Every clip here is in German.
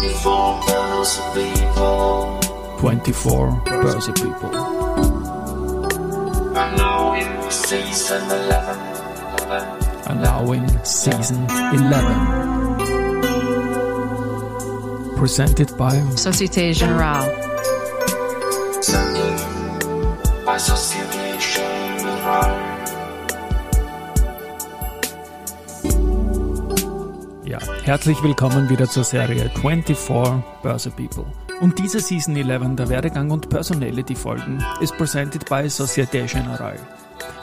24 Börse People. 24 Börse People. And now in season 11. 11. And now in season 11. Presented by Société Générale. By Société herzlich willkommen wieder zur Serie 24 Börse People. Und diese Season 11 der Werdegang und Personality Folgen ist presented by Société Générale.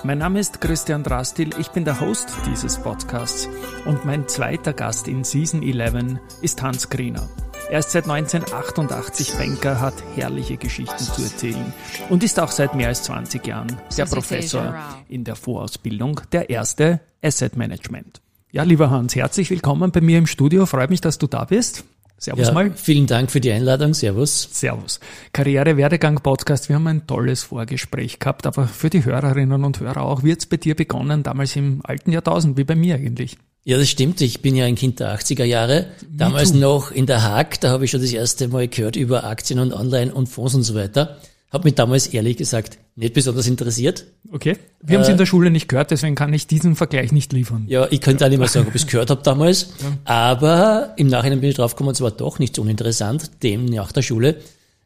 Mein Name ist Christian Drastil, ich bin der Host dieses Podcasts und mein zweiter Gast in Season 11 ist Hans Griener. Er ist seit 1988 Banker, hat herrliche Geschichten zu erzählen und ist auch seit mehr als 20 Jahren der Professor in der Vorausbildung der erste Asset Management. Ja, lieber Hans, herzlich willkommen bei mir im Studio. Freut mich, dass du da bist. Servus Ja, mal. vielen Dank für die Einladung. Servus. Servus. Karriere Werdegang Podcast. Wir haben ein tolles Vorgespräch gehabt, aber für die Hörerinnen und Hörer auch. Wie hat's bei dir begonnen, damals im alten Jahrtausend, wie bei mir eigentlich? Ja, das stimmt. Ich bin ja ein Kind der 80er Jahre. Damals noch in der Haag. Da habe ich schon das erste Mal gehört über Aktien und Online und Fonds und so weiter. Habe mich damals ehrlich gesagt nicht besonders interessiert. Okay. Wir haben es in der Schule nicht gehört, deswegen kann ich diesen Vergleich nicht liefern. Ja, ich könnte auch nicht mehr sagen, ob ich es gehört habe damals. Aber im Nachhinein bin ich draufgekommen, es war doch nicht so uninteressant. Dem nach der Schule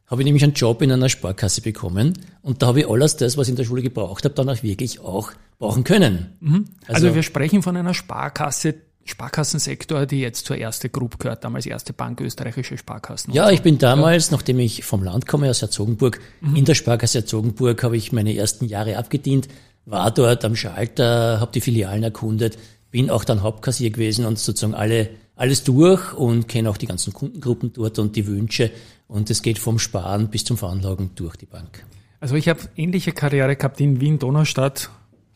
habe ich nämlich einen Job in einer Sparkasse bekommen. Und da habe ich alles das, was ich in der Schule gebraucht habe, dann auch wirklich auch brauchen können. Also, wir sprechen von einer Sparkasse, Sparkassensektor, die jetzt zur erste Group gehört, damals erste Bank österreichische Sparkassen. Ja, ich bin damals, nachdem ich vom Land komme, aus Herzogenburg, Mhm. in der Sparkasse Herzogenburg habe ich meine ersten Jahre abgedient, war dort am Schalter, habe die Filialen erkundet, bin auch dann Hauptkassier gewesen und sozusagen alle, alles durch und kenne auch die ganzen Kundengruppen dort und die Wünsche. Und es geht vom Sparen bis zum Veranlagen durch die Bank. Also ich habe ähnliche Karriere gehabt in Wien, Donaustadt,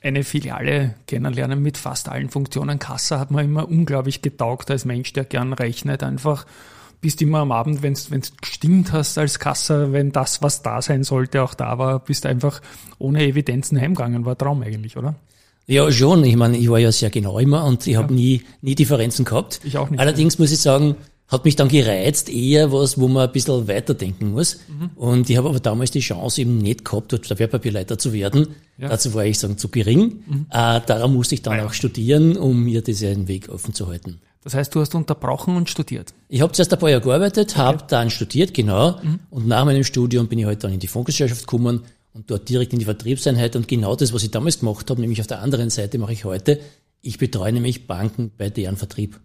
eine Filiale kennenlernen mit fast allen Funktionen. Kassa hat mir immer unglaublich getaugt als Mensch, der gern rechnet. Einfach bist immer am Abend, wenn du gestimmt hast als Kassa, wenn das, was da sein sollte, auch da war, bist einfach ohne Evidenzen heimgegangen. War Traum eigentlich, oder? Ja, schon. Ich meine, ich war ja sehr genau immer und ich habe nie, nie Differenzen gehabt. Ich auch nicht. Allerdings muss ich sagen, hat mich dann gereizt, eher was, wo man ein bisschen weiterdenken muss. Mhm. Und ich habe aber damals die Chance eben nicht gehabt, dort der Wertpapierleiter zu werden. Ja. Mhm. Dazu war ich sagen zu gering. Äh, darum musste ich dann auch studieren, um mir diesen Weg offen zu halten. Das heißt, du hast unterbrochen und studiert. Ich habe zuerst ein paar Jahre gearbeitet, habe dann studiert, genau. Mhm. Und nach meinem Studium bin ich halt dann in die Fondsgesellschaft gekommen und dort direkt in die Vertriebseinheit. Und genau das, was ich damals gemacht habe, nämlich auf der anderen Seite mache ich heute. Ich betreue nämlich Banken bei deren Vertrieb.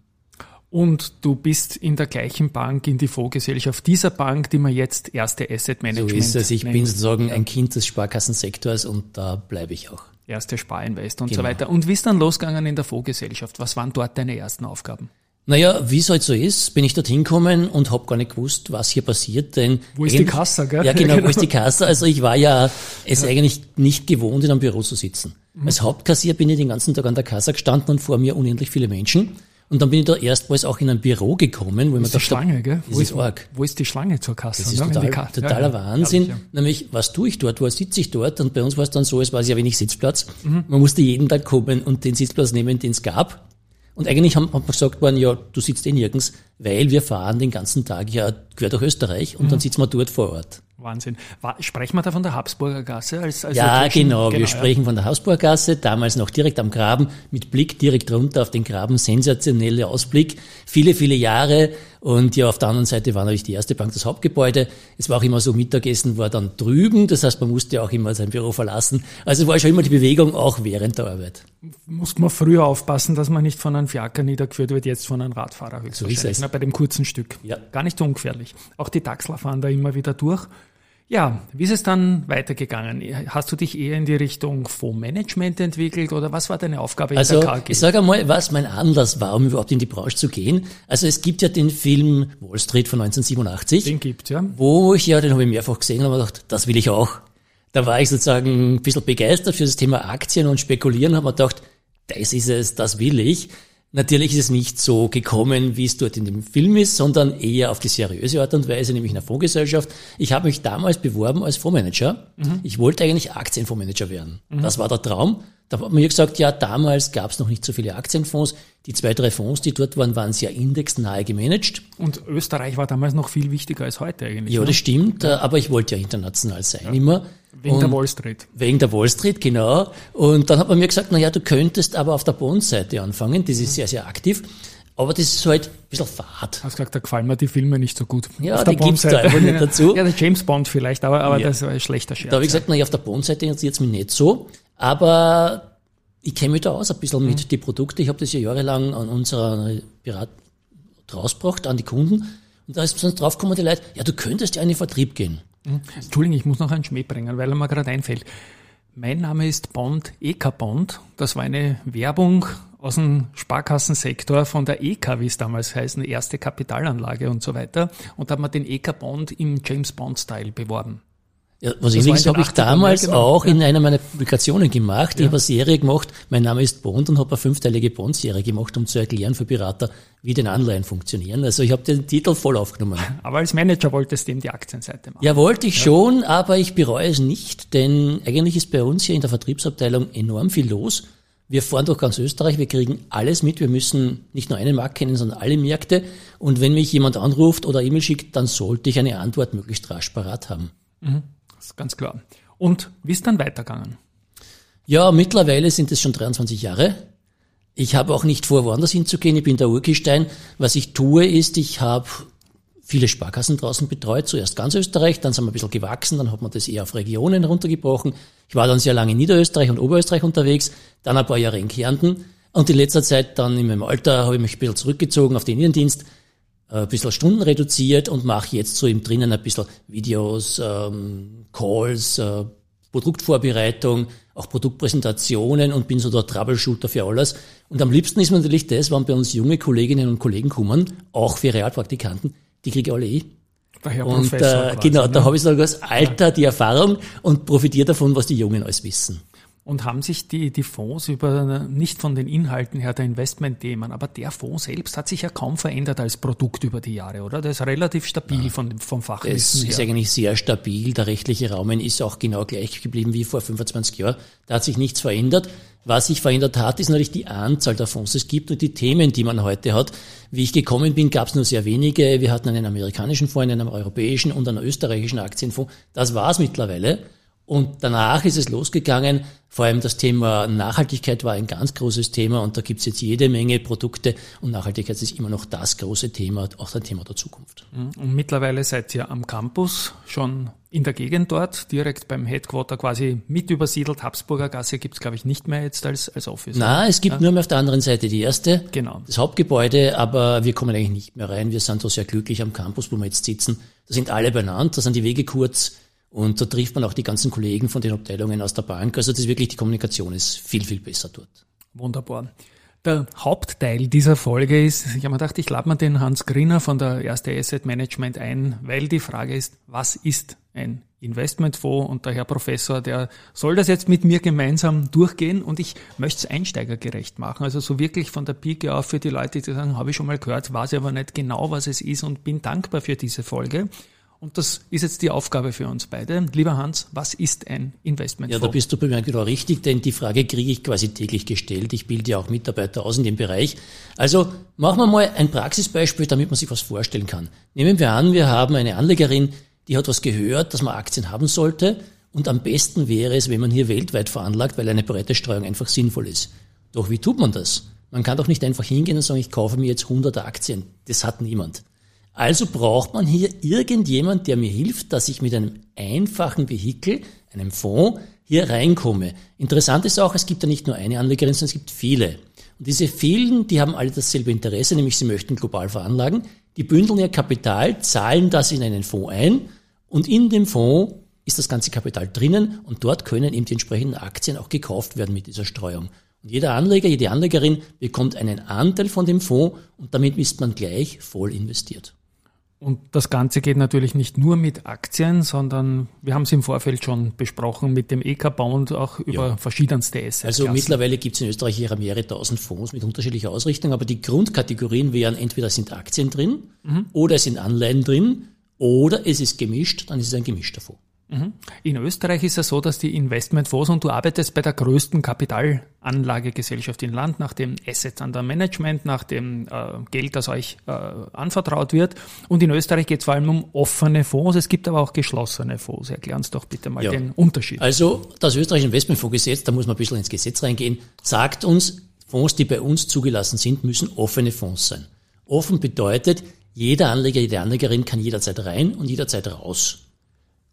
Und du bist in der gleichen Bank, in die Fondsgesellschaft dieser Bank, die man jetzt erste Asset So Management ist es. Ich nennt. bin sozusagen ein Kind des Sparkassensektors und da bleibe ich auch. erste Sparinvest und so Genau. weiter. Und wie ist dann losgegangen in der Fondsgesellschaft? Was waren dort deine ersten Aufgaben? Naja, wie es halt so ist, bin ich dorthin gekommen und habe gar nicht gewusst, was hier passiert, denn... Wo ist die Kasse, gell? Ja, genau, wo ist die Kasse? Also ich war ja es eigentlich nicht gewohnt, in einem Büro zu sitzen. Mhm. Als Hauptkassier bin ich den ganzen Tag an der Kasse gestanden und vor mir unendlich viele Menschen. Und dann bin ich da erstmals auch in ein Büro gekommen, wo ist die gedacht hab, Schlange, gell? Das wo, ist arg. wo ist die Schlange zur Kasse? Das ist ne? Total, totaler Ja, ja. Wahnsinn. Herrlich, Nämlich, was tue ich dort? Wo sitze ich dort? Und bei uns war es dann so, es war sehr wenig Sitzplatz. Mhm. Man musste jeden Tag kommen und den Sitzplatz nehmen, den es gab. Und eigentlich haben, hat man gesagt worden, ja, du sitzt eh nirgends, weil wir fahren den ganzen Tag ja quer durch Österreich und dann Mhm. sitzen wir dort vor Ort. Wahnsinn. War, sprechen wir da von der Habsburger Gasse? Als, als Ja, Location? genau. Wir ja. sprechen von der Hausburggasse, damals noch direkt am Graben, mit Blick direkt runter auf den Graben, sensationelle Ausblick. Viele, viele Jahre. Und ja, auf der anderen Seite war natürlich die erste Bank das Hauptgebäude. Es war auch immer so, Mittagessen war dann drüben. Das heißt, man musste auch immer sein Büro verlassen. Also war schon immer die Bewegung, auch während der Arbeit. Muss man früher aufpassen, dass man nicht von einem Fiaker niedergeführt wird, jetzt von einem Radfahrer ist höchstwahrscheinlich, es. ne, bei dem kurzen Stück. Ja. Gar nicht so ungefährlich. Auch die Taxler fahren da immer wieder durch. Ja, wie ist es dann weitergegangen? Hast du dich eher in die Richtung Fondsmanagement entwickelt oder was war deine Aufgabe in Also der KG? ich sage einmal, was mein Anlass war, um überhaupt in die Branche zu gehen. Also es gibt ja den Film Wall Street von 1987. Den gibt ja. wo ich ja, den habe ich mehrfach gesehen und habe gedacht, das will ich auch. Da war ich sozusagen ein bisschen begeistert für das Thema Aktien und Spekulieren, habe mir gedacht, das ist es, das will ich. Natürlich ist es nicht so gekommen, wie es dort in dem Film ist, sondern eher auf die seriöse Art und Weise, nämlich in einer Fondsgesellschaft. Ich habe mich damals beworben als Fondsmanager. Ich wollte eigentlich Aktienfondsmanager werden. Das war der Traum. Da hat man ja gesagt, ja, damals gab es noch nicht so viele Aktienfonds. Die zwei, drei Fonds, die dort waren, waren sehr indexnahe gemanagt. Und Österreich war damals noch viel wichtiger als heute eigentlich. Ja, ne? das stimmt, ja. aber ich wollte ja international sein ja. immer. Wegen und der Wall Street. Wegen der Wall Street, genau. Und dann hat man mir gesagt, na ja, du könntest aber auf der Bond-Seite anfangen, das ist sehr, sehr aktiv. Aber das ist halt ein bisschen fad. Hast gesagt, da gefallen mir die Filme nicht so gut. Ja, die gibt's da einfach nicht dazu. Ja, der James Bond vielleicht, aber, aber ja. das war ein schlechter Scherz. Da habe ich gesagt, na ja, auf der Bond-Seite interessiert es mich nicht so. Aber ich kenne mich da aus ein bisschen mit mhm. die Produkte. Ich habe das ja jahrelang an unserer Pirat rausgebracht, an die Kunden. Und da ist sonst draufgekommen, die Leute, ja, du könntest ja in den Vertrieb gehen. Mhm. Entschuldigung, ich muss noch einen Schmäh bringen, weil er mir gerade einfällt. Mein Name ist Bond, EK Bond. Das war eine Werbung aus dem Sparkassensektor von der EK, wie es damals heißt, eine erste Kapitalanlage und so weiter. Und da hat man den EK Bond im James Bond Style beworben. Ja, was ähnliches habe ich damals genau. auch in einer meiner Publikationen gemacht. Ja. Ich habe eine Serie gemacht, mein Name ist Bond und habe eine fünfteilige Bond-Serie gemacht, um zu erklären für Berater, wie den Anleihen funktionieren. Also ich habe den Titel voll aufgenommen. Aber als Manager wolltest du eben die Aktienseite machen. Ja, wollte ich ja. schon, aber ich bereue es nicht, denn eigentlich ist bei uns hier in der Vertriebsabteilung enorm viel los. Wir fahren durch ganz Österreich, wir kriegen alles mit, wir müssen nicht nur einen Markt kennen, sondern alle Märkte. Und wenn mich jemand anruft oder E-Mail schickt, dann sollte ich eine Antwort möglichst rasch parat haben. Mhm. Ist ganz klar. Und wie ist dann weitergegangen? Ja, mittlerweile sind es schon 23 Jahre. Ich habe auch nicht vor, woanders hinzugehen. Ich bin der Urkistein. Was ich tue, ist, ich habe viele Sparkassen draußen betreut. Zuerst ganz Österreich, dann sind wir ein bisschen gewachsen, dann hat man das eher auf Regionen runtergebrochen. Ich war dann sehr lange in Niederösterreich und Oberösterreich unterwegs, dann ein paar Jahre in Kärnten. Und in letzter Zeit dann in meinem Alter habe ich mich ein bisschen zurückgezogen auf den Innendienst ein bisschen Stunden reduziert und mache jetzt so im Drinnen ein bisschen Videos, ähm, Calls, äh, Produktvorbereitung, auch Produktpräsentationen und bin so der Troubleshooter für alles. Und am liebsten ist mir natürlich das, wenn bei uns junge Kolleginnen und Kollegen kommen, auch für Realpraktikanten, die kriege alle eh. Daher und äh, quasi, genau, ne? da habe ich sogar das Alter, die Erfahrung und profitiere davon, was die Jungen alles wissen. Und haben sich die, die Fonds über, nicht von den Inhalten her der Investmentthemen, aber der Fonds selbst hat sich ja kaum verändert als Produkt über die Jahre, oder? Der ist relativ stabil ja. von, vom Fachwissen es her. Es ist eigentlich sehr stabil. Der rechtliche Rahmen ist auch genau gleich geblieben wie vor 25 Jahren. Da hat sich nichts verändert. Was sich verändert hat, ist natürlich die Anzahl der Fonds. Es gibt und die Themen, die man heute hat. Wie ich gekommen bin, gab es nur sehr wenige. Wir hatten einen amerikanischen Fonds, einen europäischen und einen österreichischen Aktienfonds. Das war's mittlerweile. Und danach ist es losgegangen. Vor allem das Thema Nachhaltigkeit war ein ganz großes Thema und da gibt es jetzt jede Menge Produkte und Nachhaltigkeit ist immer noch das große Thema, auch ein Thema der Zukunft. Mhm. Und mittlerweile seid ihr am Campus schon in der Gegend dort, direkt beim Headquarter quasi mit übersiedelt. Habsburger Gasse gibt es, glaube ich, nicht mehr jetzt als, als Office. Na, es gibt ja. nur mehr auf der anderen Seite die erste, genau. das Hauptgebäude, aber wir kommen eigentlich nicht mehr rein. Wir sind da sehr glücklich am Campus, wo wir jetzt sitzen. Da sind alle benannt, da sind die Wege kurz und da trifft man auch die ganzen Kollegen von den Abteilungen aus der Bank. Also das ist wirklich, die Kommunikation ist viel, viel besser dort. Wunderbar. Der Hauptteil dieser Folge ist, ich habe mir gedacht, ich lade mal den Hans Griner von der Erste Asset Management ein, weil die Frage ist, was ist ein Investmentfonds? Und der Herr Professor, der soll das jetzt mit mir gemeinsam durchgehen und ich möchte es einsteigergerecht machen. Also so wirklich von der Pike auf für die Leute, die sagen, habe ich schon mal gehört, weiß aber nicht genau, was es ist und bin dankbar für diese Folge. Und das ist jetzt die Aufgabe für uns beide. Lieber Hans, was ist ein Investment? Ja, da bist du bei mir genau richtig, denn die Frage kriege ich quasi täglich gestellt. Ich bilde ja auch Mitarbeiter aus in dem Bereich. Also machen wir mal ein Praxisbeispiel, damit man sich was vorstellen kann. Nehmen wir an, wir haben eine Anlegerin, die hat was gehört, dass man Aktien haben sollte. Und am besten wäre es, wenn man hier weltweit veranlagt, weil eine breite Streuung einfach sinnvoll ist. Doch wie tut man das? Man kann doch nicht einfach hingehen und sagen, ich kaufe mir jetzt 100 Aktien. Das hat niemand. Also braucht man hier irgendjemand, der mir hilft, dass ich mit einem einfachen Vehikel, einem Fonds, hier reinkomme. Interessant ist auch, es gibt ja nicht nur eine Anlegerin, sondern es gibt viele. Und diese vielen, die haben alle dasselbe Interesse, nämlich sie möchten global veranlagen. Die bündeln ihr Kapital, zahlen das in einen Fonds ein und in dem Fonds ist das ganze Kapital drinnen und dort können eben die entsprechenden Aktien auch gekauft werden mit dieser Streuung. Und jeder Anleger, jede Anlegerin bekommt einen Anteil von dem Fonds und damit ist man gleich voll investiert. Und das Ganze geht natürlich nicht nur mit Aktien, sondern wir haben es im Vorfeld schon besprochen mit dem EK-Bond auch über ja. verschiedenste Assets. Also mittlerweile gibt es in Österreich hier mehrere tausend Fonds mit unterschiedlicher Ausrichtung, aber die Grundkategorien wären entweder sind Aktien drin mhm. oder es sind Anleihen drin oder es ist gemischt, dann ist es ein gemischter Fonds. In Österreich ist es so, dass die Investmentfonds und du arbeitest bei der größten Kapitalanlagegesellschaft im Land nach dem Assets under Management, nach dem äh, Geld, das euch äh, anvertraut wird. Und in Österreich geht es vor allem um offene Fonds. Es gibt aber auch geschlossene Fonds. Erklären uns doch bitte mal Ja. den Unterschied. Also das österreichische Investmentfondsgesetz, da muss man ein bisschen ins Gesetz reingehen, sagt uns, Fonds, die bei uns zugelassen sind, müssen offene Fonds sein. Offen bedeutet, jeder Anleger, jede Anlegerin kann jederzeit rein und jederzeit raus.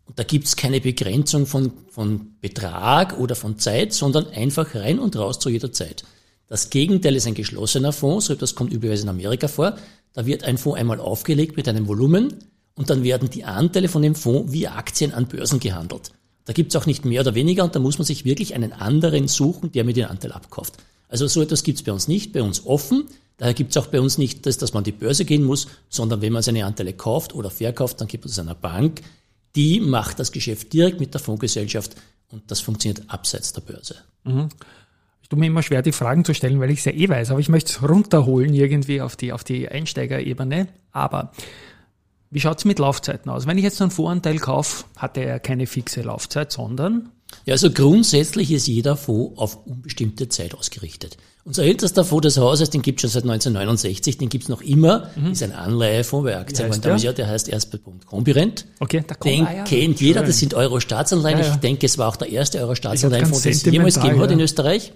Und da gibt's keine Begrenzung von, von Betrag oder von Zeit, sondern einfach rein und raus zu jeder Zeit. Das Gegenteil ist ein geschlossener Fonds, so etwas kommt üblicherweise in Amerika vor. Da wird ein Fonds einmal aufgelegt mit einem Volumen und dann werden die Anteile von dem Fonds wie Aktien an Börsen gehandelt. Da gibt's auch nicht mehr oder weniger und da muss man sich wirklich einen anderen suchen, der mir den Anteil abkauft. Also so etwas gibt's bei uns nicht, bei uns offen. Daher gibt's auch bei uns nicht das, dass man an die Börse gehen muss, sondern wenn man seine Anteile kauft oder verkauft, dann gibt es einer Bank, die macht das Geschäft direkt mit der Fondsgesellschaft und das funktioniert abseits der Börse. Ich tue mir immer schwer, die Fragen zu stellen, weil ich es ja eh weiß, aber ich möchte es runterholen irgendwie auf die, auf die Einsteigerebene. Aber wie schaut's mit Laufzeiten aus? Wenn ich jetzt einen Voranteil kaufe, hat er ja keine fixe Laufzeit, sondern Ja, also grundsätzlich ist jeder Fonds auf unbestimmte Zeit ausgerichtet. Unser ältester Fonds des Hauses, den gibt es schon seit 1969, den gibt es noch immer, ist ein Anleihefonds bei Aktien. waren damals der? ja, der heißt Erstpunkt Combirent. okay, da kommt Den ah ja, kennt jeder, das sind Euro-Staatsanleihen. Ja, ja. Ich denke, es war auch der erste Euro-Staatsanleihenfonds, den es jemals gegeben hat in Österreich.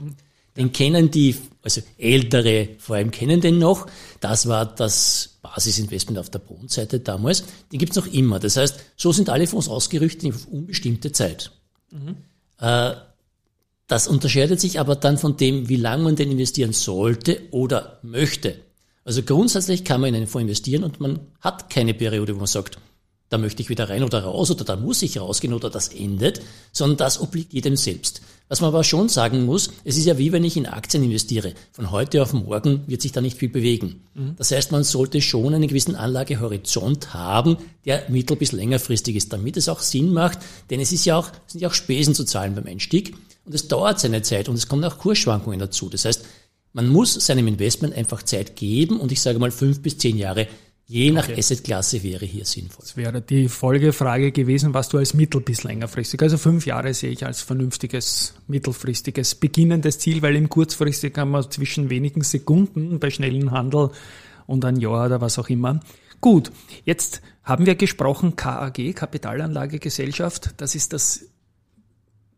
Den kennen die, also ältere vor allem kennen den noch. Das war das Basisinvestment auf der Bondseite damals. Den gibt's noch immer. Das heißt, so sind alle Fonds ausgerichtet auf unbestimmte Zeit. Äh, das unterscheidet sich aber dann von dem, wie lange man denn investieren sollte oder möchte. Also grundsätzlich kann man in einen Fonds investieren und man hat keine Periode, wo man sagt, da möchte ich wieder rein oder raus oder da muss ich rausgehen oder das endet, sondern das obliegt jedem selbst. Was man aber schon sagen muss, es ist ja wie wenn ich in Aktien investiere. Von heute auf morgen wird sich da nicht viel bewegen. Das heißt, man sollte schon einen gewissen Anlagehorizont haben, der mittel- bis längerfristig ist, damit es auch Sinn macht, denn es ist ja auch, es sind ja auch Spesen zu zahlen beim Einstieg und es dauert seine Zeit und es kommen auch Kursschwankungen dazu. Das heißt, man muss seinem Investment einfach Zeit geben und ich sage mal fünf bis zehn Jahre, je nach Assetklasse wäre hier sinnvoll. Das wäre die Folgefrage gewesen, was du als mittel- bis längerfristig. Also fünf Jahre sehe ich als vernünftiges, mittelfristiges, beginnendes Ziel, weil im kurzfristig kann man zwischen wenigen Sekunden bei schnellen Handel und ein Jahr oder was auch immer. Gut, jetzt haben wir gesprochen, KAG, Kapitalanlagegesellschaft, das ist das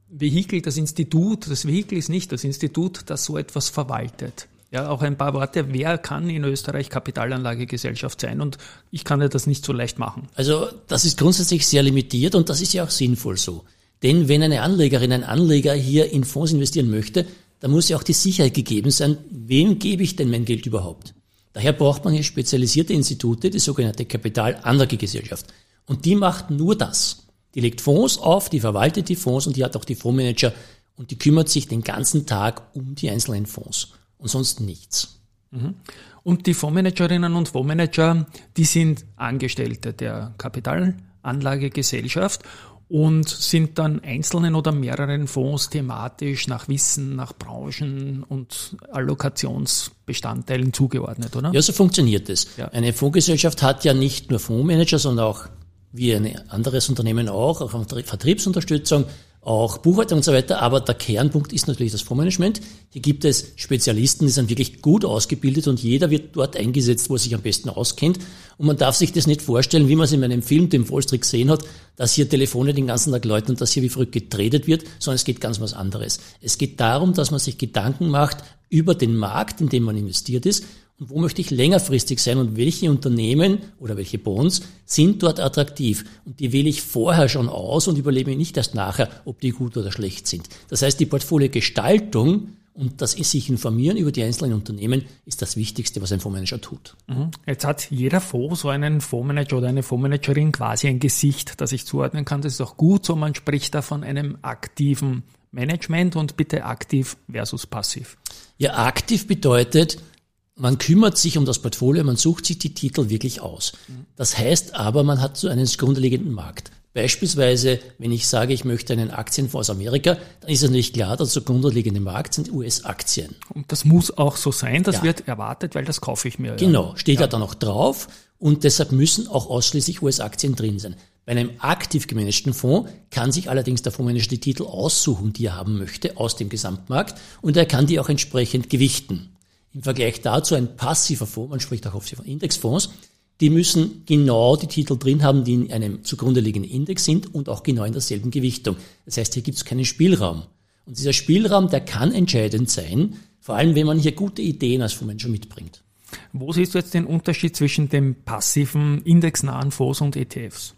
Vehikel, das Institut, das Vehikel ist nicht das Institut, das so etwas verwaltet. Ja, auch ein paar Worte. Wer kann in Österreich Kapitalanlagegesellschaft sein? Und ich kann ja das nicht so leicht machen. Also das ist grundsätzlich sehr limitiert und das ist ja auch sinnvoll so. Denn wenn eine Anlegerin, ein Anleger hier in Fonds investieren möchte, dann muss ja auch die Sicherheit gegeben sein, wem gebe ich denn mein Geld überhaupt? Daher braucht man hier spezialisierte Institute, die sogenannte Kapitalanlagegesellschaft. Und die macht nur das. Die legt Fonds auf, die verwaltet die Fonds und die hat auch die Fondsmanager und die kümmert sich den ganzen Tag um die einzelnen Fonds und sonst nichts. Und die Fondsmanagerinnen und Fondsmanager, die sind Angestellte der Kapitalanlagegesellschaft und sind dann einzelnen oder mehreren Fonds thematisch nach Wissen, nach Branchen und Allokationsbestandteilen zugeordnet, oder? Ja, so funktioniert es. Ja. Eine Fondsgesellschaft hat ja nicht nur Fondsmanager, sondern auch wie ein anderes Unternehmen auch, auch Vertriebsunterstützung, auch Buchhaltung und so weiter. Aber der Kernpunkt ist natürlich das Fondsmanagement. Hier gibt es Spezialisten, die sind wirklich gut ausgebildet und jeder wird dort eingesetzt, wo er sich am besten auskennt. Und man darf sich das nicht vorstellen, wie man es in meinem Film, dem Fallstrick, gesehen hat, dass hier Telefone den ganzen Tag läuten und dass hier wie verrückt getradet wird, sondern es geht ganz was anderes. Es geht darum, dass man sich Gedanken macht über den Markt, in dem man investiert ist und wo möchte ich längerfristig sein und welche Unternehmen oder welche Bonds sind dort attraktiv. Und die wähle ich vorher schon aus und überlege mir nicht erst nachher, ob die gut oder schlecht sind. Das heißt, die Portfoliogestaltung und das sich informieren über die einzelnen Unternehmen ist das Wichtigste, was ein Fondsmanager tut. Jetzt hat jeder Fonds so einen Fondsmanager oder eine Fondsmanagerin quasi ein Gesicht, das ich zuordnen kann. Das ist auch gut so. Man spricht da von einem aktiven Management und bitte aktiv versus passiv. Ja, aktiv bedeutet, man kümmert sich um das Portfolio, man sucht sich die Titel wirklich aus. Das heißt aber, man hat so einen grundlegenden Markt. Beispielsweise, wenn ich sage, ich möchte einen Aktienfonds aus Amerika, dann ist es natürlich klar, dass der grundlegende Markt sind US-Aktien. Und das muss auch so sein, das Ja. wird erwartet, weil das kaufe ich mir. Ja. Genau, steht ja. dann auch drauf und deshalb müssen auch ausschließlich US-Aktien drin sein. Bei einem aktiv gemanagten Fonds kann sich allerdings der Fondsmanager die Titel aussuchen, die er haben möchte aus dem Gesamtmarkt und er kann die auch entsprechend gewichten. Im Vergleich dazu ein passiver Fonds, man spricht auch oft von Indexfonds, die müssen genau die Titel drin haben, die in einem zugrunde liegenden Index sind und auch genau in derselben Gewichtung. Das heißt, hier gibt es keinen Spielraum. Und dieser Spielraum, der kann entscheidend sein, vor allem wenn man hier gute Ideen als Fondsmanager mitbringt. Wo siehst du jetzt den Unterschied zwischen dem passiven, indexnahen Fonds und ETFs?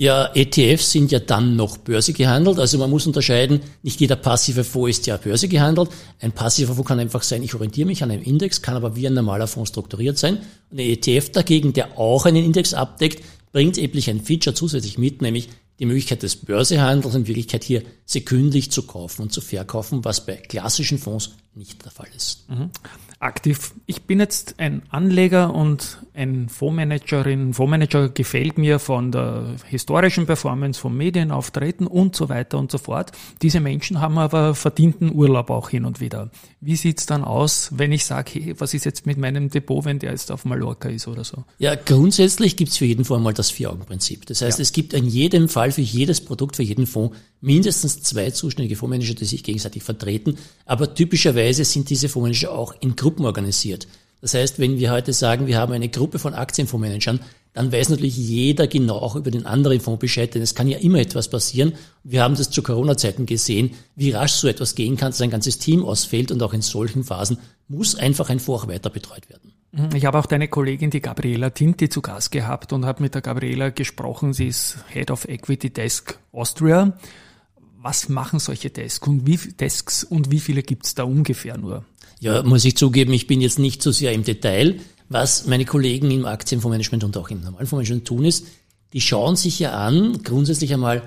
Ja, ETFs sind ja dann noch Börse gehandelt. Also man muss unterscheiden, nicht jeder passive Fonds ist ja Börse gehandelt. Ein passiver Fonds kann einfach sein, ich orientiere mich an einem Index, kann aber wie ein normaler Fonds strukturiert sein. Und ein ETF dagegen, der auch einen Index abdeckt, bringt eben ein Feature zusätzlich mit, nämlich die Möglichkeit des Börsehandels in Wirklichkeit hier sekündlich zu kaufen und zu verkaufen, was bei klassischen Fonds nicht der Fall ist. Mhm aktiv. Ich bin jetzt ein Anleger und ein Fondsmanagerin. Fondsmanager gefällt mir von der historischen Performance, vom Medienauftreten und so weiter und so fort. Diese Menschen haben aber verdienten Urlaub auch hin und wieder. Wie sieht's dann aus, wenn ich sage, hey, was ist jetzt mit meinem Depot, wenn der jetzt auf Mallorca ist oder so? Ja, grundsätzlich gibt's für jeden Fonds mal das Vier-Augen-Prinzip. Das heißt, ja. es gibt in jedem Fall für jedes Produkt, für jeden Fonds mindestens zwei zuständige Fondsmanager, die sich gegenseitig vertreten. Aber typischerweise sind diese Fondsmanager auch in Gruppen organisiert. Das heißt, wenn wir heute sagen, wir haben eine Gruppe von Aktienfondsmanagern, dann weiß natürlich jeder genau auch über den anderen Fonds Bescheid, denn es kann ja immer etwas passieren. Wir haben das zu Corona-Zeiten gesehen, wie rasch so etwas gehen kann, dass ein ganzes Team ausfällt und auch in solchen Phasen muss einfach ein Fonds weiter betreut werden. Mhm. Ich habe auch deine Kollegin, die Gabriela Tinti, zu Gast gehabt und habe mit der Gabriela gesprochen. Sie ist Head of Equity Desk Austria was machen solche Desks und wie, Desks und wie viele gibt es da ungefähr nur? Ja, muss ich zugeben, ich bin jetzt nicht so sehr im Detail. Was meine Kollegen im Aktienfondsmanagement und auch im normalen Fondsmanagement tun, ist, die schauen sich ja an, grundsätzlich einmal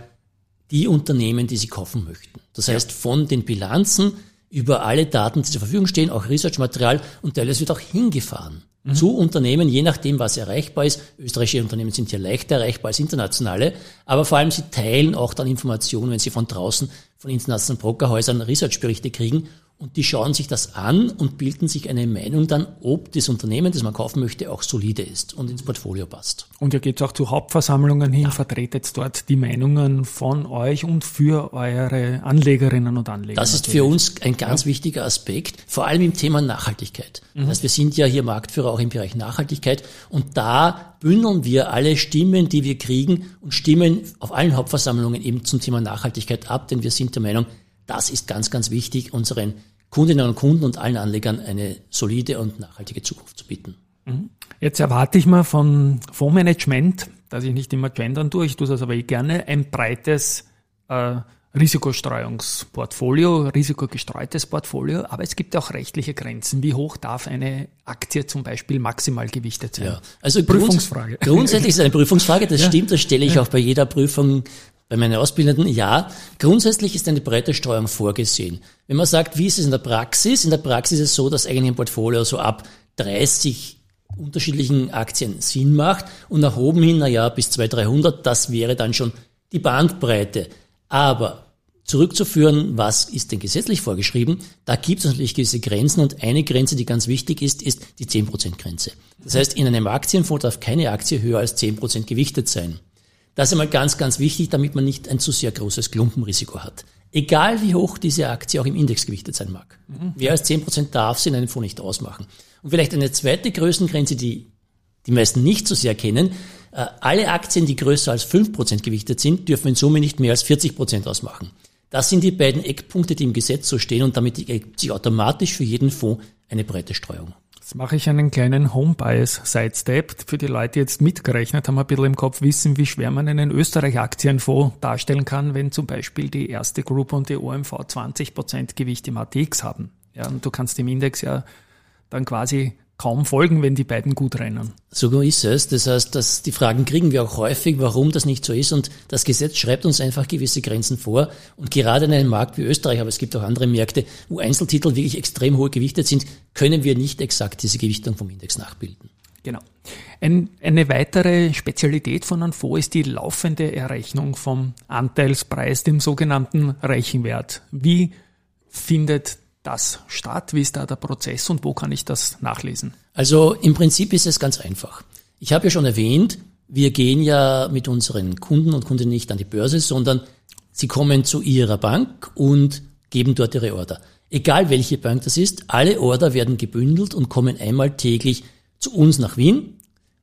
die Unternehmen, die sie kaufen möchten. Das heißt, von den Bilanzen über alle Daten, die zur Verfügung stehen, auch Researchmaterial und teilweise wird auch hingefahren mhm. zu Unternehmen, je nachdem, was erreichbar ist. Österreichische Unternehmen sind ja leichter erreichbar als internationale, aber vor allem sie teilen auch dann Informationen, wenn sie von draußen, von internationalen Brokerhäusern Researchberichte kriegen und die schauen sich das an und bilden sich eine Meinung dann, ob das Unternehmen, das man kaufen möchte, auch solide ist und ins Portfolio passt. Und ihr geht auch zu Hauptversammlungen hin, ja. vertretet dort die Meinungen von euch und für eure Anlegerinnen und Anleger. Das ist für uns ein ganz ja. wichtiger Aspekt, vor allem im Thema Nachhaltigkeit. Mhm. Das heißt, wir sind ja hier Marktführer auch im Bereich Nachhaltigkeit und da bündeln wir alle Stimmen, die wir kriegen und stimmen auf allen Hauptversammlungen eben zum Thema Nachhaltigkeit ab, denn wir sind der Meinung, das ist ganz, ganz wichtig, unseren Kundinnen und Kunden und allen Anlegern eine solide und nachhaltige Zukunft zu bieten. Mhm. Jetzt erwarte ich mal von Fondsmanagement, dass ich nicht immer gendern tue, ich tue das aber eh gerne, ein breites äh, Risikostreuungsportfolio, risikogestreutes Portfolio, aber es gibt auch rechtliche Grenzen. Wie hoch darf eine Aktie zum Beispiel maximal gewichtet sein? Ja, also Prüfungsfrage. Grundsätzlich ist es eine Prüfungsfrage, das ja. stimmt, das stelle ich ja. auch bei jeder Prüfung bei meinen Ausbildenden, ja, grundsätzlich ist eine breite Streuung vorgesehen. Wenn man sagt, wie ist es in der Praxis? In der Praxis ist es so, dass eigentlich ein Portfolio so ab 30 unterschiedlichen Aktien Sinn macht und nach oben hin, na ja, bis 200, 300, das wäre dann schon die Bandbreite. Aber zurückzuführen, was ist denn gesetzlich vorgeschrieben? Da gibt es natürlich gewisse Grenzen und eine Grenze, die ganz wichtig ist, ist die 10%-Grenze. Das heißt, in einem Aktienfonds darf keine Aktie höher als 10% gewichtet sein. Das ist einmal ganz, ganz wichtig, damit man nicht ein zu sehr großes Klumpenrisiko hat. Egal wie hoch diese Aktie auch im Index gewichtet sein mag. Mhm. Mehr als 10% darf sie in einem Fonds nicht ausmachen. Und vielleicht eine zweite Größengrenze, die die meisten nicht so sehr kennen. Äh, alle Aktien, die größer als 5% gewichtet sind, dürfen in Summe nicht mehr als 40% ausmachen. Das sind die beiden Eckpunkte, die im Gesetz so stehen und damit ergibt sich automatisch für jeden Fonds eine breite Streuung. Jetzt mache ich einen kleinen Home-Bias-Sidestep. Für die Leute, die jetzt mitgerechnet haben, ein bisschen im Kopf wissen, wie schwer man einen Österreich-Aktienfonds darstellen kann, wenn zum Beispiel die erste Group und die OMV 20% Gewicht im ATX haben. Ja, und du kannst im Index ja dann quasi kaum folgen, wenn die beiden gut rennen. So ist es. Das heißt, dass die Fragen kriegen wir auch häufig, warum das nicht so ist. Und das Gesetz schreibt uns einfach gewisse Grenzen vor. Und gerade in einem Markt wie Österreich, aber es gibt auch andere Märkte, wo Einzeltitel wirklich extrem hoch gewichtet sind, können wir nicht exakt diese Gewichtung vom Index nachbilden. Genau. Ein, eine weitere Spezialität von Fonds ist die laufende Errechnung vom Anteilspreis, dem sogenannten Rechenwert. Wie findet das statt? Wie ist da der Prozess und wo kann ich das nachlesen? Also im Prinzip ist es ganz einfach. Ich habe ja schon erwähnt, Wir gehen ja mit unseren Kunden und Kunden nicht an die Börse, sondern sie kommen zu ihrer Bank und geben dort ihre Order. Egal welche Bank das ist, alle Order werden gebündelt und kommen einmal täglich zu uns nach Wien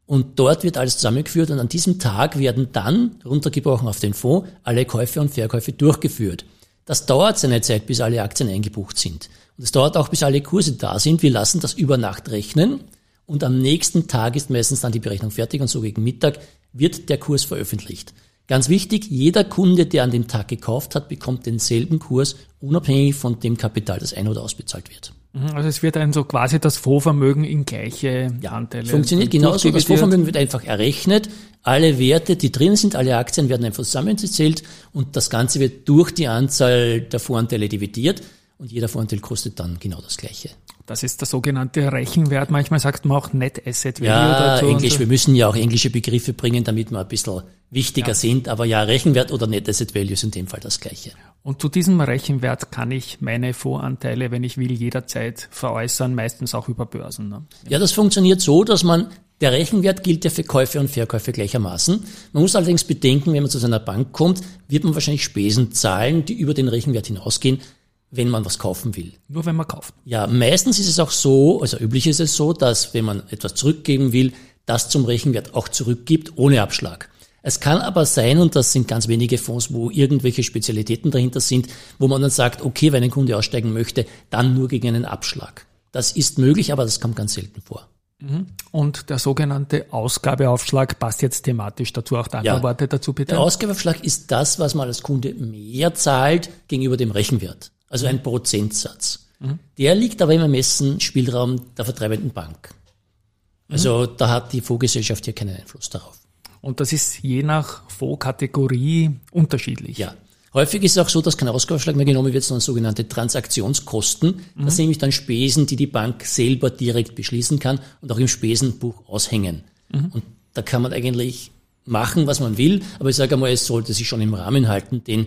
und dort wird alles zusammengeführt und an diesem Tag werden dann, runtergebrochen auf den Fonds, alle Käufe und Verkäufe durchgeführt. Das dauert seine Zeit, bis alle Aktien eingebucht sind. Und es dauert auch, bis alle Kurse da sind. Wir lassen das über Nacht rechnen und am nächsten Tag ist meistens dann die Berechnung fertig und so gegen Mittag wird der Kurs veröffentlicht. Ganz wichtig, jeder Kunde, der an dem Tag gekauft hat, bekommt denselben Kurs, unabhängig von dem Kapital, das ein- oder ausbezahlt wird. Mhm, also es wird dann so quasi das Fondsvermögen in gleiche Ja, Anteile. funktioniert genauso. Das. Fondsvermögen wird einfach errechnet. Alle Werte, die drin sind, alle Aktien werden einfach zusammengezählt und das Ganze wird durch die Anzahl der Voranteile dividiert und jeder Voranteil kostet dann genau das Gleiche. Das ist der sogenannte Rechenwert. Manchmal sagt man auch Net Asset Value Ja, dazu. Englisch. Und Wir müssen ja auch englische Begriffe bringen, damit wir ein bisschen wichtiger sind. Aber ja, Rechenwert oder Net Asset Value ist in dem Fall das Gleiche. Und zu diesem Rechenwert kann ich meine Fondsanteile, wenn ich will, jederzeit veräußern, meistens auch über Börsen. Ne? Ja, das funktioniert so, dass man, der Rechenwert gilt ja für Käufe und Verkäufe gleichermaßen. Man muss allerdings bedenken, wenn man zu seiner Bank kommt, wird man wahrscheinlich Spesen zahlen, die über den Rechenwert hinausgehen, wenn man was kaufen will. Nur wenn man kauft. Ja, meistens ist es auch so, also üblich ist es so, dass wenn man etwas zurückgeben will, das zum Rechenwert auch zurückgibt, ohne Abschlag. Es kann aber sein, und das sind ganz wenige Fonds, wo irgendwelche Spezialitäten dahinter sind, wo man dann sagt, okay, wenn ein Kunde aussteigen möchte, dann nur gegen einen Abschlag. Das ist möglich, aber das kommt ganz selten vor. Und der sogenannte Ausgabeaufschlag passt jetzt thematisch dazu. Auch da ein Ja. Worte dazu bitte. Der Ausgabeaufschlag ist das, was man als Kunde mehr zahlt gegenüber dem Rechenwert. Also ein Prozentsatz. Der liegt aber im Ermessensspielraum der vertreibenden Bank. Also da hat die Fondsgesellschaft hier keinen Einfluss darauf. Und das ist je nach Fondskategorie unterschiedlich. Ja. Häufig ist es auch so, dass kein Ausgabeaufschlag mehr genommen wird, sondern sogenannte Transaktionskosten. Das sind nämlich dann Spesen, die die Bank selber direkt beschließen kann und auch im Spesenbuch aushängen. Und da kann man eigentlich machen, was man will, aber ich sage einmal, es sollte sich schon im Rahmen halten, denn äh,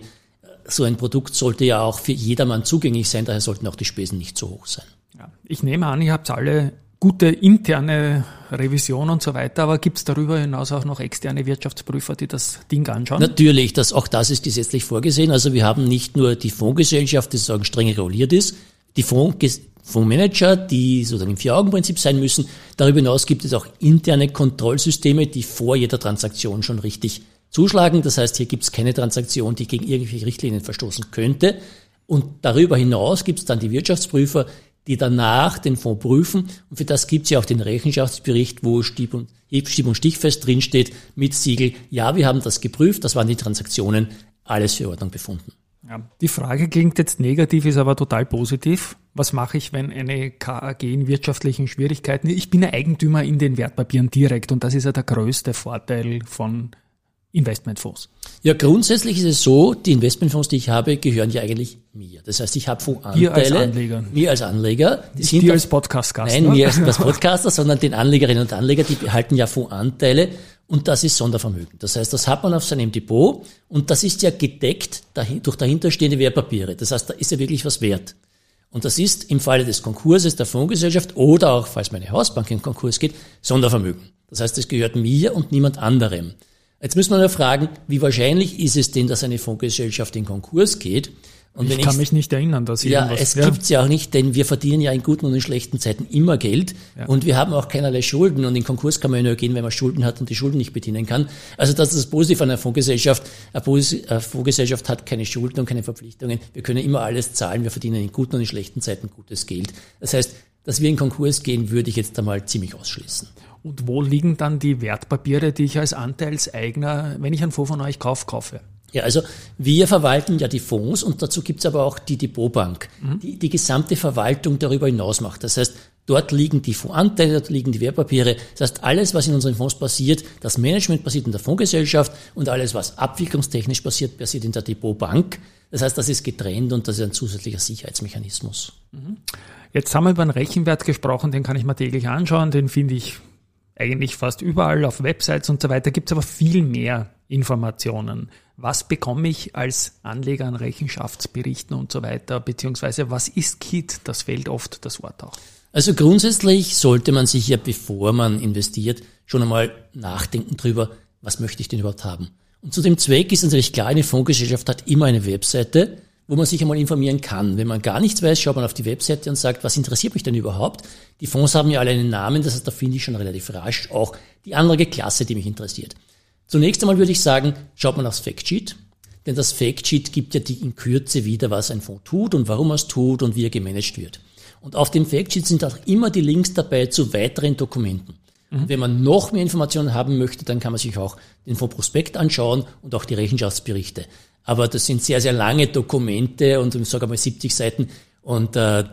so ein Produkt sollte ja auch für jedermann zugänglich sein, daher sollten auch die Spesen nicht so hoch sein. Ja. Ich nehme an, ihr habt alle gute interne Revision und so weiter, aber gibt es darüber hinaus auch noch externe Wirtschaftsprüfer, die das Ding anschauen? Natürlich, das, auch das ist gesetzlich vorgesehen. Also wir haben nicht nur die Fondsgesellschaft, die sozusagen streng reguliert ist, die Fonds, Fondsmanager, die sozusagen im Vier-Augen-Prinzip sein müssen. Darüber hinaus gibt es auch interne Kontrollsysteme, die vor jeder Transaktion schon richtig zuschlagen. Das heißt, hier gibt es keine Transaktion, die gegen irgendwelche Richtlinien verstoßen könnte. Und darüber hinaus gibt es dann die Wirtschaftsprüfer, die danach den Fonds prüfen. Und für das gibt es ja auch den Rechenschaftsbericht, wo Stieb und, Stieb und Stichfest drinsteht mit Siegel. Ja, wir haben das geprüft, das waren die Transaktionen, alles für Ordnung befunden. Ja, die Frage klingt jetzt negativ, ist aber total positiv. Was mache ich, wenn eine KAG in wirtschaftlichen Schwierigkeiten? Ich bin ja Eigentümer in den Wertpapieren direkt und das ist ja der größte Vorteil von Investmentfonds. Ja, grundsätzlich ist es so, die Investmentfonds, die ich habe, gehören ja eigentlich mir. Das heißt, ich habe Fondsanteile. Dir als Anleger. Mir als Anleger. Die sind Dir als Podcast-Gast. Nein, ne? mir als, Podcaster, sondern den Anlegerinnen und Anleger, die behalten ja Fondsanteile und das ist Sondervermögen. Das heißt, das hat man auf seinem Depot und das ist ja gedeckt durch dahinterstehende Wertpapiere. Das heißt, da ist ja wirklich was wert. Und das ist im Falle des Konkurses der Fondsgesellschaft oder auch, falls meine Hausbank in Konkurs geht, Sondervermögen. Das heißt, es gehört mir und niemand anderem. Jetzt müssen wir nur fragen, wie wahrscheinlich ist es denn, dass eine Fondsgesellschaft in Konkurs geht? Und Ich kann mich nicht erinnern, dass ja, es gibt's ja auch nicht, denn wir verdienen ja in guten und in schlechten Zeiten immer Geld und wir haben auch keinerlei Schulden und in Konkurs kann man ja nur gehen, wenn man Schulden hat und die Schulden nicht bedienen kann. Also das ist das Positive an einer Fondsgesellschaft. Eine Fondsgesellschaft hat keine Schulden und keine Verpflichtungen. Wir können immer alles zahlen, wir verdienen in guten und in schlechten Zeiten gutes Geld. Das heißt, dass wir in Konkurs gehen, würde ich jetzt einmal ziemlich ausschließen. Und wo liegen dann die Wertpapiere, die ich als Anteilseigner, wenn ich einen Fonds von euch kaufe, kaufe? Ja, also wir verwalten ja die Fonds und dazu gibt's aber auch die Depotbank, die die gesamte Verwaltung darüber hinaus macht. Das heißt, dort liegen die Fondsanteile, dort liegen die Wertpapiere. Das heißt, alles, was in unseren Fonds passiert, das Management passiert in der Fondsgesellschaft und alles, was abwicklungstechnisch passiert, passiert in der Depotbank. Das heißt, das ist getrennt und das ist ein zusätzlicher Sicherheitsmechanismus. Jetzt haben wir über einen Rechenwert gesprochen, den kann ich mir täglich anschauen, den finde ich eigentlich fast überall auf Websites und so weiter, gibt es aber viel mehr Informationen. Was bekomme ich als Anleger an Rechenschaftsberichten und so weiter, beziehungsweise was ist KIT? Das fällt oft das Wort auch. Also grundsätzlich sollte man sich ja, bevor man investiert, schon einmal nachdenken drüber, was möchte ich denn überhaupt haben? Und zu dem Zweck ist natürlich klar, eine Fondsgesellschaft hat immer eine Webseite, wo man sich einmal informieren kann. Wenn man gar nichts weiß, schaut man auf die Webseite und sagt, was interessiert mich denn überhaupt? Die Fonds haben ja alle einen Namen, das heißt, da finde ich schon relativ rasch auch die andere Klasse, die mich interessiert. Zunächst einmal würde ich sagen, schaut man aufs Factsheet, denn das Factsheet gibt ja die in Kürze wieder, was ein Fonds tut und warum er es tut und wie er gemanagt wird. Und auf dem Factsheet sind auch immer die Links dabei zu weiteren Dokumenten. Und wenn man noch mehr Informationen haben möchte, dann kann man sich auch den Fondsprospekt anschauen und auch die Rechenschaftsberichte. Aber das sind sehr, sehr lange Dokumente und ich sage mal 70 Seiten und äh,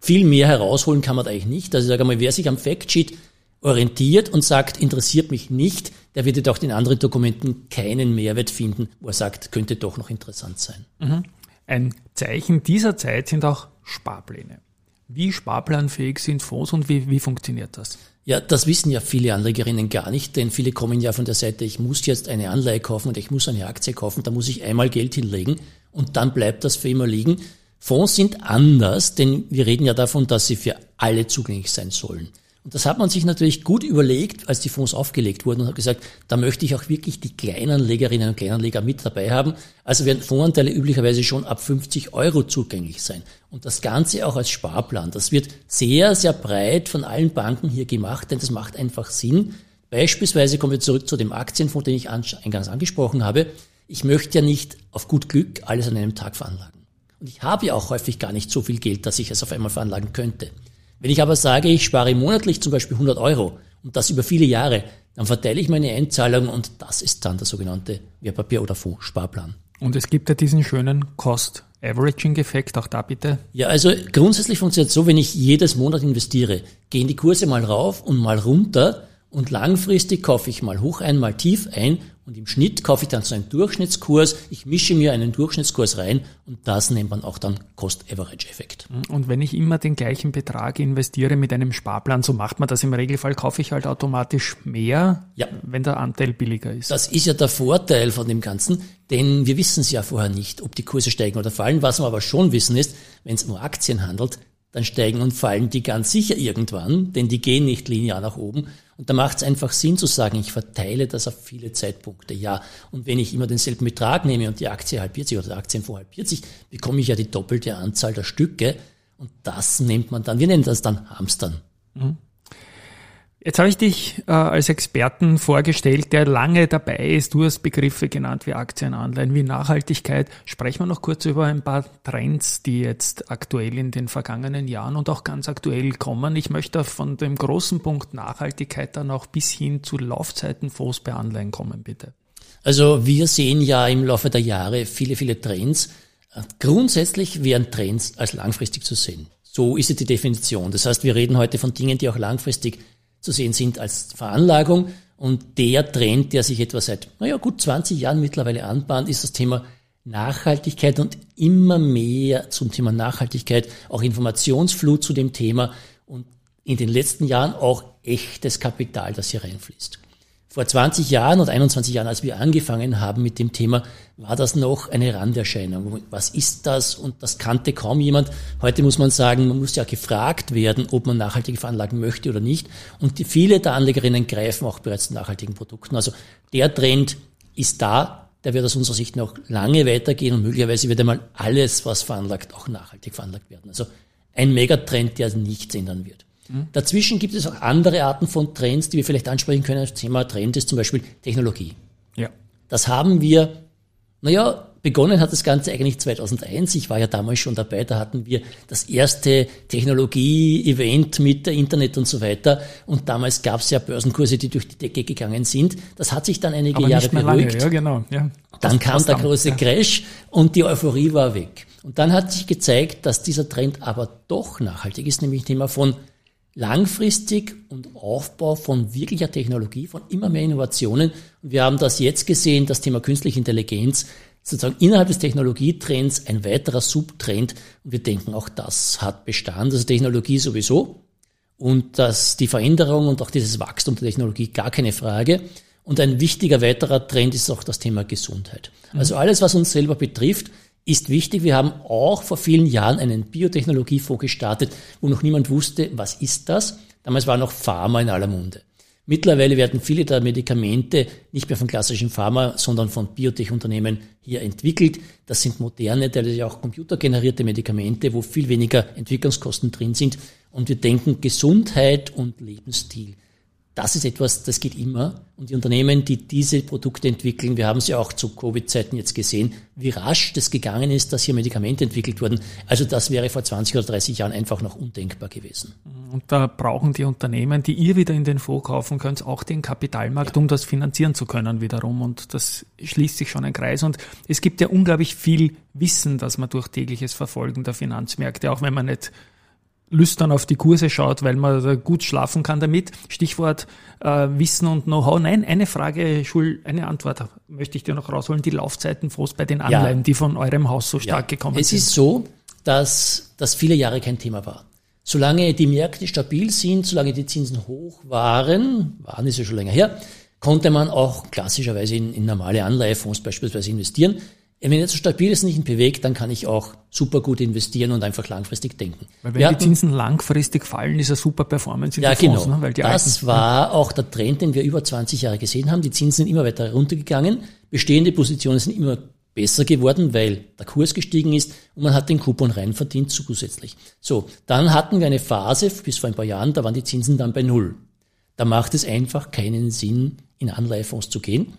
viel mehr herausholen kann man da eigentlich nicht. Also ich sage mal, wer sich am Factsheet orientiert und sagt, interessiert mich nicht, der wird auch in anderen Dokumenten keinen Mehrwert finden, wo er sagt, könnte doch noch interessant sein. Mhm. Ein Zeichen dieser Zeit sind auch Sparpläne. Wie sparplanfähig sind Fonds und wie, wie funktioniert das? Ja, das wissen ja viele Anlegerinnen gar nicht, denn viele kommen ja von der Seite, ich muss jetzt eine Anleihe kaufen und ich muss eine Aktie kaufen, da muss ich einmal Geld hinlegen und dann bleibt das für immer liegen. Fonds sind anders, denn wir reden ja davon, dass sie für alle zugänglich sein sollen. Und das hat man sich natürlich gut überlegt, als die Fonds aufgelegt wurden und hat gesagt, da möchte ich auch wirklich die Kleinanlegerinnen und Kleinanleger mit dabei haben. Also werden Fondsanteile üblicherweise schon ab 50 Euro zugänglich sein. Und das Ganze auch als Sparplan. Das wird sehr, sehr breit von allen Banken hier gemacht, denn das macht einfach Sinn. Beispielsweise kommen wir zurück zu dem Aktienfonds, den ich eingangs angesprochen habe. Ich möchte ja nicht auf gut Glück alles an einem Tag veranlagen. Und ich habe ja auch häufig gar nicht so viel Geld, dass ich es auf einmal veranlagen könnte. Wenn ich aber sage, ich spare monatlich zum Beispiel 100 Euro und das über viele Jahre, dann verteile ich meine Einzahlung und das ist dann der sogenannte Wertpapier- oder Fonds-Sparplan. Und es gibt ja diesen schönen Cost-Averaging-Effekt, auch da bitte. Ja, also grundsätzlich funktioniert es so, wenn ich jedes Monat investiere, gehen die Kurse mal rauf und mal runter und langfristig kaufe ich mal hoch ein, mal tief ein und im Schnitt kaufe ich dann so einen Durchschnittskurs. Ich mische mir einen Durchschnittskurs rein und das nennt man auch dann Cost-Average-Effekt. Und wenn ich immer den gleichen Betrag investiere mit einem Sparplan, so macht man das im Regelfall, kaufe ich halt automatisch mehr, ja. wenn der Anteil billiger ist. Das ist ja der Vorteil von dem Ganzen, denn wir wissen es ja vorher nicht, ob die Kurse steigen oder fallen. Was wir aber schon wissen ist, wenn es um Aktien handelt, dann steigen und fallen die ganz sicher irgendwann, denn die gehen nicht linear nach oben. Und da macht es einfach Sinn zu sagen, ich verteile das auf viele Zeitpunkte. Ja, und wenn ich immer denselben Betrag nehme und die Aktie halbiert sich oder der Aktienfonds halbiert sich, bekomme ich ja die doppelte Anzahl der Stücke. Und das nennt man dann, wir nennen das dann Hamstern. Mhm. Jetzt habe ich dich äh, als Experten vorgestellt, der lange dabei ist. Du hast Begriffe genannt wie Aktienanleihen, wie Nachhaltigkeit. Sprechen wir noch kurz über ein paar Trends, die jetzt aktuell in den vergangenen Jahren und auch ganz aktuell kommen. Ich möchte von dem großen Punkt Nachhaltigkeit dann auch bis hin zu Laufzeitenfonds bei Anleihen kommen, bitte. Also wir sehen ja im Laufe der Jahre viele, viele Trends. Grundsätzlich wären Trends als langfristig zu sehen. So ist die Definition. Das heißt, wir reden heute von Dingen, die auch langfristig zu sehen sind als Veranlagung. Und der Trend, der sich etwa seit, naja, gut 20 Jahren mittlerweile anbahnt, ist das Thema Nachhaltigkeit und immer mehr zum Thema Nachhaltigkeit, auch Informationsflut zu dem Thema und in den letzten Jahren auch echtes Kapital, das hier reinfließt. Vor 20 Jahren und 21 Jahren, als wir angefangen haben mit dem Thema, war das noch eine Randerscheinung. Was ist das? Und das kannte kaum jemand. Heute muss man sagen, man muss ja gefragt werden, ob man nachhaltige veranlagen möchte oder nicht. Und viele der Anlegerinnen greifen auch bereits zu nachhaltigen Produkten. Also der Trend ist da. Der wird aus unserer Sicht noch lange weitergehen und möglicherweise wird einmal alles, was veranlagt, auch nachhaltig veranlagt werden. Also ein Megatrend, der nichts ändern wird. Dazwischen gibt es auch andere Arten von Trends, die wir vielleicht ansprechen können. Das Thema Trend ist zum Beispiel Technologie. Ja. Das haben wir, naja, begonnen hat das Ganze eigentlich 2001. Ich war ja damals schon dabei. Da hatten wir das erste Technologie-Event mit Internet und so weiter. Und damals gab es ja Börsenkurse, die durch die Decke gegangen sind. Das hat sich dann einige Aber Jahre beruhigt. Lange, ja, genau. Ja. Dann kam der große ja. Crash und die Euphorie war weg. Und dann hat sich gezeigt, dass dieser Trend aber doch nachhaltig ist, nämlich Thema von langfristig und Aufbau von wirklicher Technologie, von immer mehr Innovationen. Und wir haben das jetzt gesehen, das Thema künstliche Intelligenz, sozusagen innerhalb des Technologietrends ein weiterer Subtrend. Und wir denken, auch das hat Bestand. Also Technologie sowieso. Und dass die Veränderung und auch dieses Wachstum der Technologie gar keine Frage. Und ein wichtiger weiterer Trend ist auch das Thema Gesundheit. Also alles, was uns selber betrifft, ist wichtig. Wir haben auch vor vielen Jahren einen Biotechnologiefonds gestartet, wo noch niemand wusste, was ist das. Damals war noch Pharma in aller Munde. Mittlerweile werden viele der Medikamente nicht mehr von klassischen Pharma, sondern von Biotech-Unternehmen hier entwickelt. Das sind moderne, teilweise auch computergenerierte Medikamente, wo viel weniger Entwicklungskosten drin sind. Und wir denken Gesundheit und Lebensstil das ist etwas, das geht immer. Und die Unternehmen, die diese Produkte entwickeln, wir haben es ja auch zu Covid-Zeiten jetzt gesehen, wie rasch das gegangen ist, dass hier Medikamente entwickelt wurden. Also das wäre vor 20 oder 30 Jahren einfach noch undenkbar gewesen. Und da brauchen die Unternehmen, die ihr wieder in den Fonds kaufen könnt, auch den Kapitalmarkt, ja. um das finanzieren zu können wiederum. Und das schließt sich schon ein Kreis. Und es gibt ja unglaublich viel Wissen, das man durch tägliches Verfolgen der Finanzmärkte, auch wenn man nicht lüstern auf die Kurse schaut, weil man gut schlafen kann damit. Stichwort äh, Wissen und Know-how. Nein, eine Frage, Schul, eine Antwort möchte ich dir noch rausholen. Die Laufzeiten Frost bei den Anleihen, ja. die von eurem Haus so stark ja. gekommen es sind. Es ist so, dass das viele Jahre kein Thema war. Solange die Märkte stabil sind, solange die Zinsen hoch waren, waren es ja schon länger her, konnte man auch klassischerweise in, in normale Anleihefonds beispielsweise investieren. Wenn jetzt so stabil ist, nicht bewegt, dann kann ich auch super gut investieren und einfach langfristig denken. Weil wenn Wir die hatten, Zinsen langfristig fallen, ist eine super Performance in ja, Fonds, genau. Ne? Weil die das alten, war auch der Trend, den wir über 20 Jahre gesehen haben. Die Zinsen sind immer weiter runtergegangen. Bestehende Positionen sind immer besser geworden, weil der Kurs gestiegen ist und man hat den Coupon rein verdient zusätzlich. So, dann hatten wir eine Phase bis vor ein paar Jahren, da waren die Zinsen dann bei Null. Da macht es einfach keinen Sinn, in Anleihefonds zu gehen.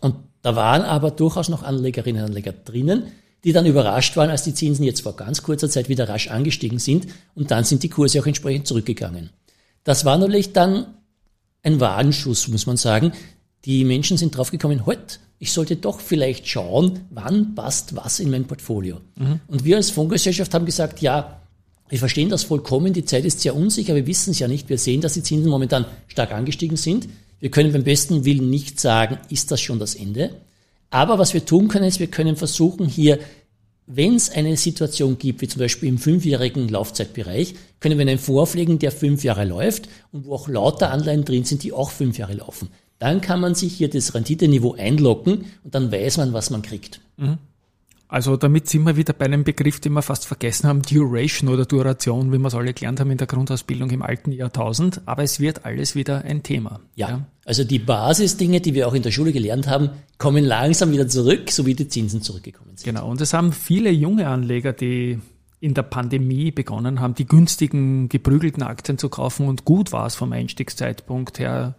Und da waren aber durchaus noch Anlegerinnen und Anleger drinnen, die dann überrascht waren, als die Zinsen jetzt vor ganz kurzer Zeit wieder rasch angestiegen sind und dann sind die Kurse auch entsprechend zurückgegangen. Das war natürlich dann ein Warnschuss, muss man sagen. Die Menschen sind draufgekommen, heute, ich sollte doch vielleicht schauen, wann passt was in mein Portfolio. Mhm. Und wir als Fondsgesellschaft haben gesagt, ja, wir verstehen das vollkommen, die Zeit ist sehr unsicher, wir wissen es ja nicht, wir sehen, dass die Zinsen momentan stark angestiegen sind. Wir können beim besten Willen nicht sagen, ist das schon das Ende. Aber was wir tun können, ist, wir können versuchen hier, wenn es eine Situation gibt, wie zum Beispiel im fünfjährigen Laufzeitbereich, können wir einen vorpflegen, der fünf Jahre läuft und wo auch lauter Anleihen drin sind, die auch fünf Jahre laufen. Dann kann man sich hier das Renditeniveau einlocken und dann weiß man, was man kriegt. Mhm. Also damit sind wir wieder bei einem Begriff, den wir fast vergessen haben, Duration oder Duration, wie wir es alle gelernt haben in der Grundausbildung im alten Jahrtausend. Aber es wird alles wieder ein Thema. Ja, ja. also die Basisdinge, die wir auch in der Schule gelernt haben, kommen langsam wieder zurück, so wie die Zinsen zurückgekommen sind. Genau, und es haben viele junge Anleger, die in der Pandemie begonnen haben, die günstigen, geprügelten Aktien zu kaufen und gut war es vom Einstiegszeitpunkt her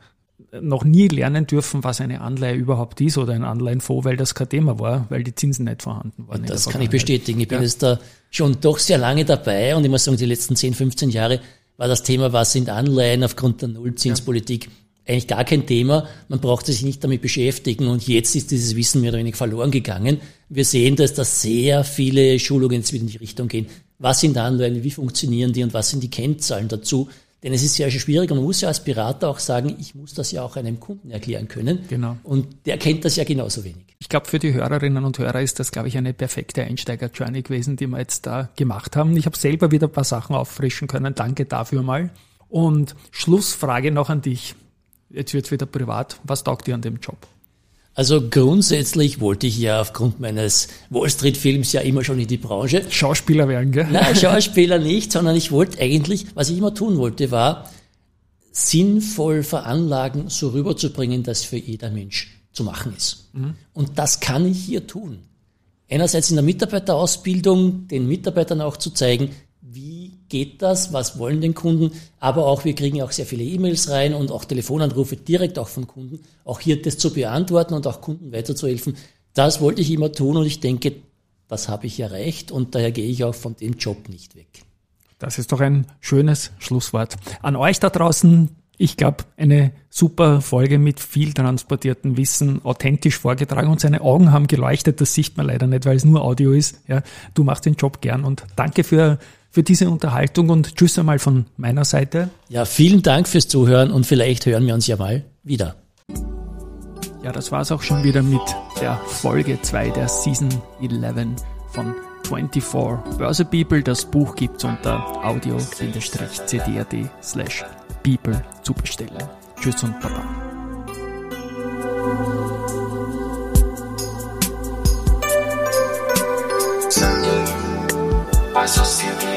noch nie lernen dürfen, was eine Anleihe überhaupt ist oder ein Anleihenfonds, weil das kein Thema war, weil die Zinsen nicht vorhanden waren. Das kann ich bestätigen. Ich bin ja. jetzt da schon doch sehr lange dabei und ich muss sagen, die letzten 10, 15 Jahre war das Thema, was sind Anleihen aufgrund der Nullzinspolitik, ja. eigentlich gar kein Thema. Man brauchte sich nicht damit beschäftigen und jetzt ist dieses Wissen mehr oder weniger verloren gegangen. Wir sehen, dass da sehr viele Schulungen jetzt wieder in die Richtung gehen. Was sind Anleihen, wie funktionieren die und was sind die Kennzahlen dazu? Denn es ist sehr schwierig und man muss ja als Berater auch sagen, ich muss das ja auch einem Kunden erklären können. Genau. Und der kennt das ja genauso wenig. Ich glaube, für die Hörerinnen und Hörer ist das, glaube ich, eine perfekte Einsteiger-Journey gewesen, die wir jetzt da gemacht haben. Ich habe selber wieder ein paar Sachen auffrischen können. Danke dafür mal. Und Schlussfrage noch an dich. Jetzt wird wieder privat. Was taugt dir an dem Job? Also grundsätzlich wollte ich ja aufgrund meines Wall Street Films ja immer schon in die Branche. Schauspieler werden, gell? Nein, Schauspieler nicht, sondern ich wollte eigentlich, was ich immer tun wollte, war sinnvoll veranlagen, so rüberzubringen, dass für jeder Mensch zu machen ist. Mhm. Und das kann ich hier tun. Einerseits in der Mitarbeiterausbildung den Mitarbeitern auch zu zeigen, wie geht das, was wollen den Kunden, aber auch wir kriegen auch sehr viele E-Mails rein und auch Telefonanrufe direkt auch von Kunden, auch hier das zu beantworten und auch Kunden weiterzuhelfen. Das wollte ich immer tun und ich denke, das habe ich erreicht und daher gehe ich auch von dem Job nicht weg. Das ist doch ein schönes Schlusswort. An euch da draußen, ich glaube, eine super Folge mit viel transportiertem Wissen, authentisch vorgetragen und seine Augen haben geleuchtet. Das sieht man leider nicht, weil es nur Audio ist. Ja, du machst den Job gern und danke für für diese Unterhaltung und tschüss einmal von meiner Seite. Ja, vielen Dank fürs Zuhören und vielleicht hören wir uns ja mal wieder. Ja, das war es auch schon wieder mit der Folge 2 der Season 11 von 24 Börse People. Das Buch gibt es unter audio-cd.at slash people zu bestellen. Tschüss und Baba. Société Générale.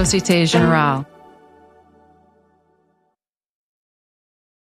Société Générale.